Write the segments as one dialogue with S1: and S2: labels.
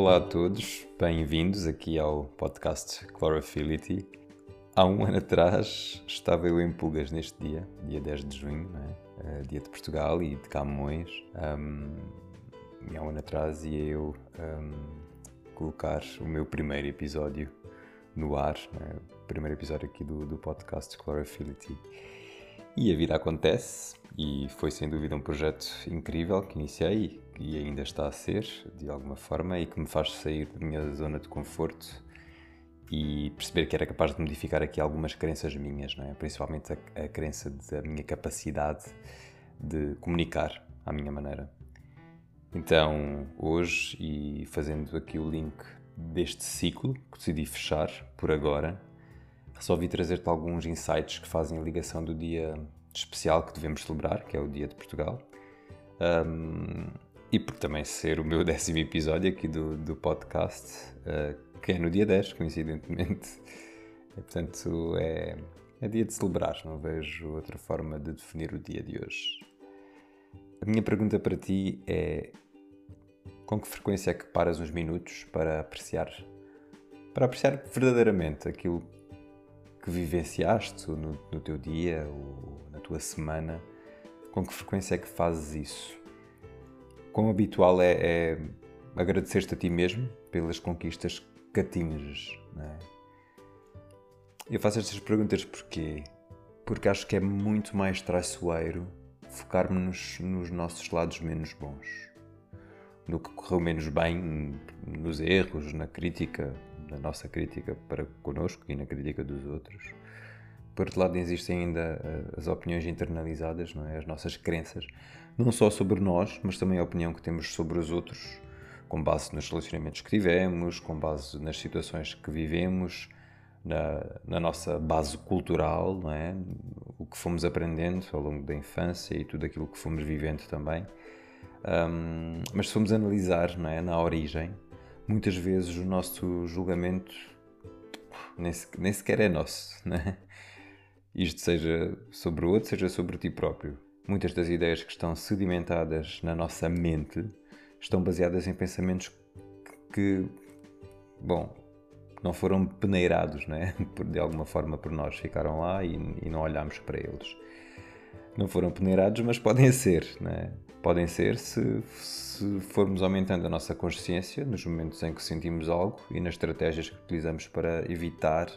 S1: Olá a todos, bem-vindos aqui ao podcast Chlorophyllity. Há um ano atrás estava eu em Pulgas neste dia, dia 10 de junho, é? uh, dia de Portugal e de Camões. Um, e há um ano atrás ia eu um, colocar o meu primeiro episódio no ar, é? o primeiro episódio aqui do, do podcast Chlorophyllity. E a vida acontece, e foi sem dúvida um projeto incrível que iniciei e ainda está a ser, de alguma forma, e que me faz sair da minha zona de conforto e perceber que era capaz de modificar aqui algumas crenças minhas, não é? principalmente a, a crença da minha capacidade de comunicar à minha maneira. Então, hoje, e fazendo aqui o link deste ciclo que decidi fechar por agora, resolvi trazer-te alguns insights que fazem a ligação do dia especial que devemos celebrar, que é o Dia de Portugal. Um, e por também ser o meu décimo episódio aqui do, do podcast, uh, que é no dia 10, coincidentemente. E, portanto, é, é dia de celebrar, não vejo outra forma de definir o dia de hoje. A minha pergunta para ti é: com que frequência é que paras uns minutos para apreciar, para apreciar verdadeiramente aquilo que vivenciaste no, no teu dia ou na tua semana, com que frequência é que fazes isso? Quão habitual é, é agradecer-te a ti mesmo pelas conquistas que atinges? É? Eu faço estas perguntas porque porque acho que é muito mais traiçoeiro focarmos nos nossos lados menos bons, no que correu menos bem, nos erros, na crítica, na nossa crítica para connosco e na crítica dos outros. Por outro lado, existem ainda eh, as opiniões internalizadas, não é? as nossas crenças, não só sobre nós, mas também a opinião que temos sobre os outros, com base nos relacionamentos que tivemos, com base nas situações que vivemos, na, na nossa base cultural, não é? o que fomos aprendendo ao longo da infância e tudo aquilo que fomos vivendo também. Um, mas se formos analisar não é? na origem, muitas vezes o nosso julgamento nem, sequer é nosso. Né? Isto seja sobre o outro, seja sobre ti próprio. Muitas das ideias que estão sedimentadas na nossa mente estão baseadas em pensamentos que, bom, não foram peneirados, né? de alguma forma por nós, ficaram lá e, e não olhámos para eles. Não foram peneirados, mas podem ser, né? Podem ser se, se formos aumentando a nossa consciência nos momentos em que sentimos algo e nas estratégias que utilizamos para evitar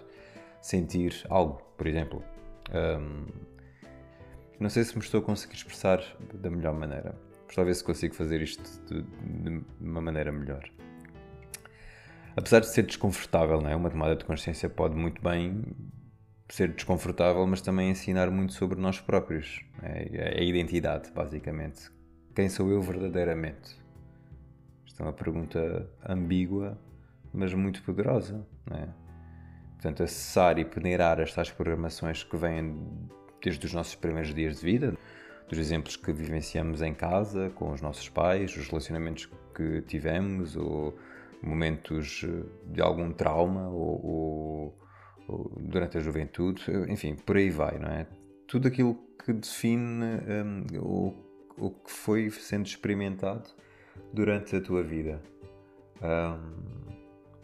S1: sentir algo, por exemplo. Um, não sei se me estou a conseguir expressar da melhor maneira, mas talvez se consigo fazer isto de, de uma maneira melhor. Apesar de ser desconfortável, não é? uma tomada de consciência pode muito bem ser desconfortável, mas também ensinar muito sobre nós próprios. É? a identidade, basicamente. Quem sou eu verdadeiramente? Isto é uma pergunta ambígua, mas muito poderosa. Não é? Portanto, acessar e peneirar estas programações que vêm desde os nossos primeiros dias de vida, dos exemplos que vivenciamos em casa, com os nossos pais, os relacionamentos que tivemos, ou momentos de algum trauma, ou, ou durante a juventude, enfim, por aí vai, não é? Tudo aquilo que define um, o, o que foi sendo experimentado durante a tua vida. Um,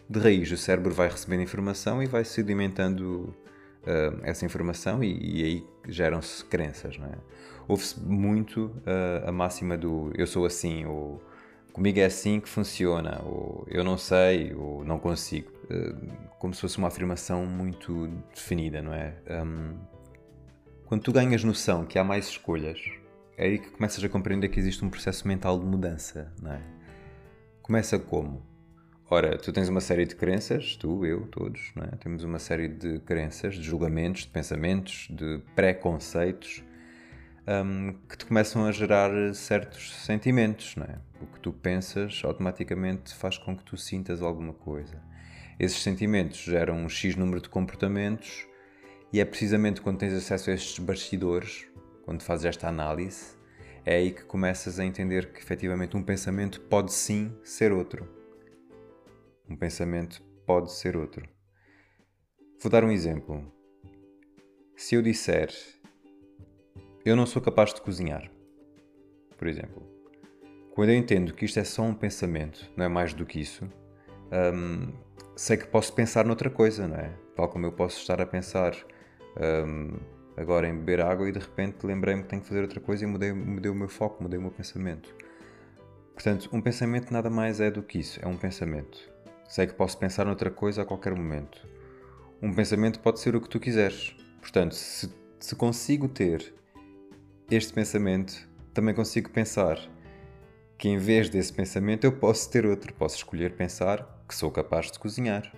S1: de raiz, o cérebro vai recebendo informação e vai sedimentando uh, essa informação e, e aí geram-se crenças, não é? Ouve-se muito uh, a máxima do eu sou assim, ou comigo é assim que funciona, ou eu não sei, ou não consigo. Uh, como se fosse uma afirmação muito definida, não é? Um, quando tu ganhas noção que há mais escolhas, é aí que começas a compreender que existe um processo mental de mudança, não é? Começa como? Ora, tu tens uma série de crenças, tu, eu, todos, é? temos uma série de crenças, de julgamentos, de pensamentos, de preconceitos um, que te começam a gerar certos sentimentos. Não é? O que tu pensas automaticamente faz com que tu sintas alguma coisa. Esses sentimentos geram um X número de comportamentos e é precisamente quando tens acesso a estes bastidores, quando fazes esta análise, é aí que começas a entender que efetivamente um pensamento pode sim ser outro um pensamento pode ser outro. Vou dar um exemplo. Se eu disser eu não sou capaz de cozinhar, por exemplo, quando eu entendo que isto é só um pensamento, não é mais do que isso, um, sei que posso pensar noutra coisa, não é? Tal como eu posso estar a pensar um, agora em beber água e de repente lembrei-me que tenho que fazer outra coisa e mudei, mudei o meu foco, mudei o meu pensamento. Portanto, um pensamento nada mais é do que isso, é um pensamento. Sei que posso pensar noutra coisa a qualquer momento. Um pensamento pode ser o que tu quiseres. Portanto, se, se consigo ter este pensamento, também consigo pensar que em vez desse pensamento eu posso ter outro. Posso escolher pensar que sou capaz de cozinhar.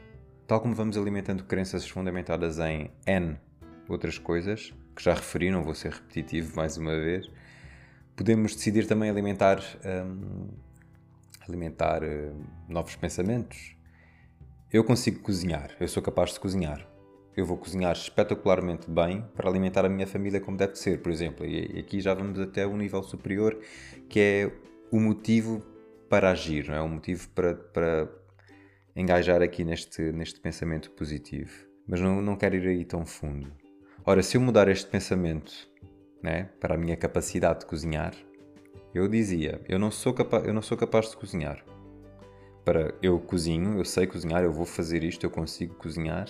S1: Tal como vamos alimentando crenças fundamentadas em N outras coisas, que já referi, não vou ser repetitivo mais uma vez, podemos decidir também alimentar, hum, alimentar hum, novos pensamentos. Eu consigo cozinhar, eu sou capaz de cozinhar. Eu vou cozinhar espetacularmente bem para alimentar a minha família como deve ser, por exemplo. E aqui já vamos até um nível superior, que é o motivo para agir, não é? O motivo para, para engajar aqui neste, neste pensamento positivo. Mas não, não quero ir aí tão fundo. Ora, se eu mudar este pensamento né, para a minha capacidade de cozinhar, eu dizia: eu não, sou capa eu não sou capaz de cozinhar. Para eu cozinho, eu sei cozinhar, eu vou fazer isto, eu consigo cozinhar.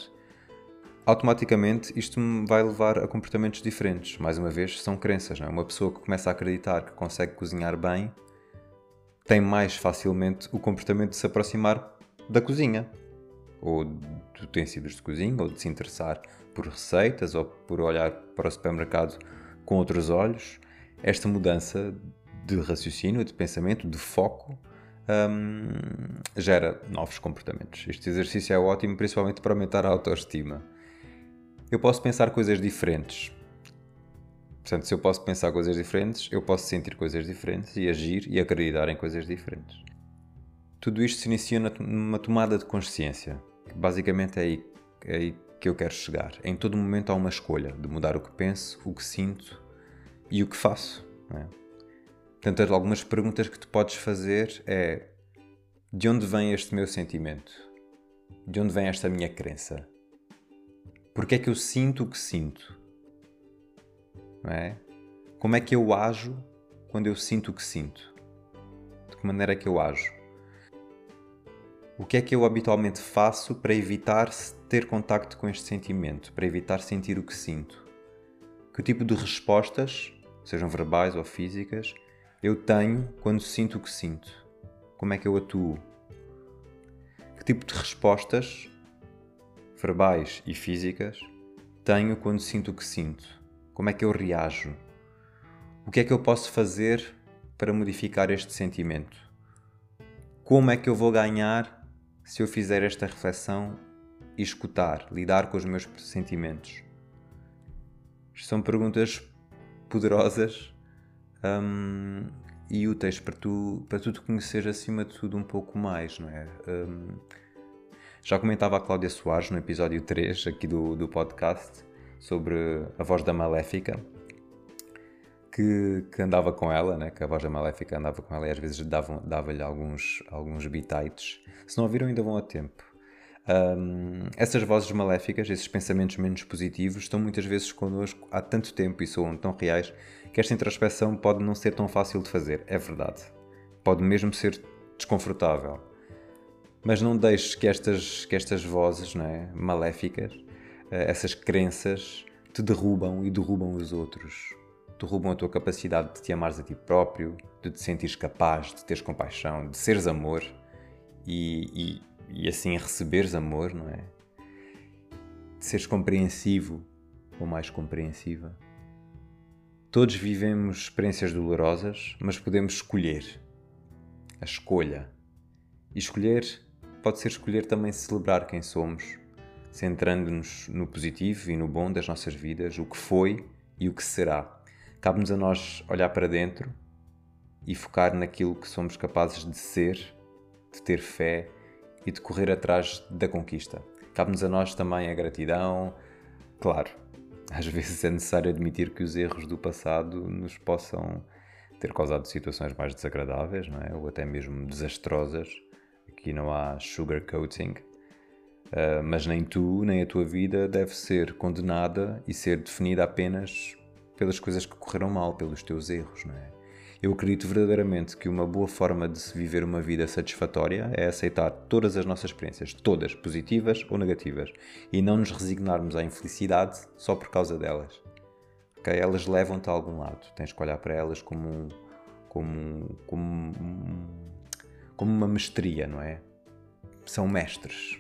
S1: Automaticamente isto me vai levar a comportamentos diferentes. Mais uma vez, são crenças. Não é? Uma pessoa que começa a acreditar que consegue cozinhar bem tem mais facilmente o comportamento de se aproximar da cozinha, ou de utensílios de cozinha, ou de se interessar por receitas ou por olhar para o supermercado com outros olhos, esta mudança de raciocínio, de pensamento, de foco, hum, gera novos comportamentos. Este exercício é ótimo, principalmente para aumentar a autoestima. Eu posso pensar coisas diferentes. Portanto, se eu posso pensar coisas diferentes, eu posso sentir coisas diferentes e agir e acreditar em coisas diferentes. Tudo isto se inicia numa tomada de consciência. Basicamente é aí, é aí que eu quero chegar. Em todo momento há uma escolha de mudar o que penso, o que sinto e o que faço. É? Portanto, algumas perguntas que tu podes fazer é de onde vem este meu sentimento? De onde vem esta minha crença? Porque é que eu sinto o que sinto? Não é? Como é que eu ajo quando eu sinto o que sinto? De que maneira é que eu ajo? O que é que eu habitualmente faço para evitar ter contacto com este sentimento, para evitar sentir o que sinto? Que tipo de respostas, sejam verbais ou físicas, eu tenho quando sinto o que sinto? Como é que eu atuo? Que tipo de respostas, verbais e físicas, tenho quando sinto o que sinto? Como é que eu reajo? O que é que eu posso fazer para modificar este sentimento? Como é que eu vou ganhar se eu fizer esta reflexão e escutar, lidar com os meus sentimentos? São perguntas poderosas um, e úteis para tu, para tu te conheceres acima de tudo um pouco mais, não é? Um, já comentava a Cláudia Soares no episódio 3 aqui do, do podcast sobre a voz da maléfica que, que andava com ela, né? que a voz da maléfica andava com ela e às vezes dava-lhe alguns, alguns bitites. Se não ouviram, ainda vão a tempo. Um, essas vozes maléficas, esses pensamentos menos positivos, estão muitas vezes connosco há tanto tempo e soam tão reais que esta introspeção pode não ser tão fácil de fazer. É verdade. Pode mesmo ser desconfortável. Mas não deixes que estas, que estas vozes não é, maléficas, eh, essas crenças, te derrubam e derrubam os outros derrubam a tua capacidade de te amares a ti próprio, de te sentires capaz, de teres compaixão, de seres amor e, e, e assim receberes amor, não é? De seres compreensivo ou mais compreensiva. Todos vivemos experiências dolorosas, mas podemos escolher. A escolha. E escolher pode ser escolher também celebrar quem somos, centrando-nos no positivo e no bom das nossas vidas, o que foi e o que será Cabe-nos a nós olhar para dentro e focar naquilo que somos capazes de ser, de ter fé e de correr atrás da conquista. Cabe-nos a nós também a gratidão. Claro, às vezes é necessário admitir que os erros do passado nos possam ter causado situações mais desagradáveis, não é? ou até mesmo desastrosas. Aqui não há sugarcoating. Uh, mas nem tu, nem a tua vida deve ser condenada e ser definida apenas pelas coisas que correram mal, pelos teus erros, não é? Eu acredito verdadeiramente que uma boa forma de se viver uma vida satisfatória é aceitar todas as nossas experiências, todas, positivas ou negativas, e não nos resignarmos à infelicidade só por causa delas. Okay? Elas levam-te a algum lado, tens que olhar para elas como, um, como, como, como uma mestria, não é? São mestres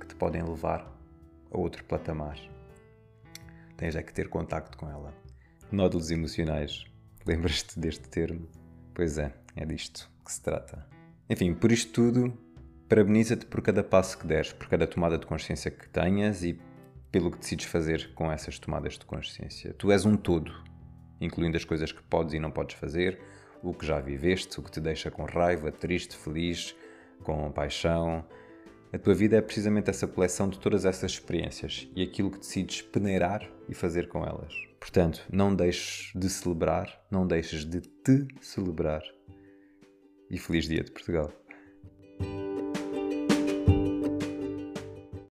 S1: que te podem levar a outro patamar. Tens é que ter contacto com ela. Nódulos emocionais Lembras-te deste termo? Pois é, é disto que se trata. Enfim, por isto tudo, parabeniza-te por cada passo que deres, por cada tomada de consciência que tenhas e pelo que decides fazer com essas tomadas de consciência. Tu és um todo, incluindo as coisas que podes e não podes fazer, o que já viveste, o que te deixa com raiva, triste, feliz, com paixão. A tua vida é precisamente essa coleção de todas essas experiências e aquilo que decides peneirar e fazer com elas. Portanto, não deixes de celebrar, não deixes de te celebrar. E feliz dia de Portugal.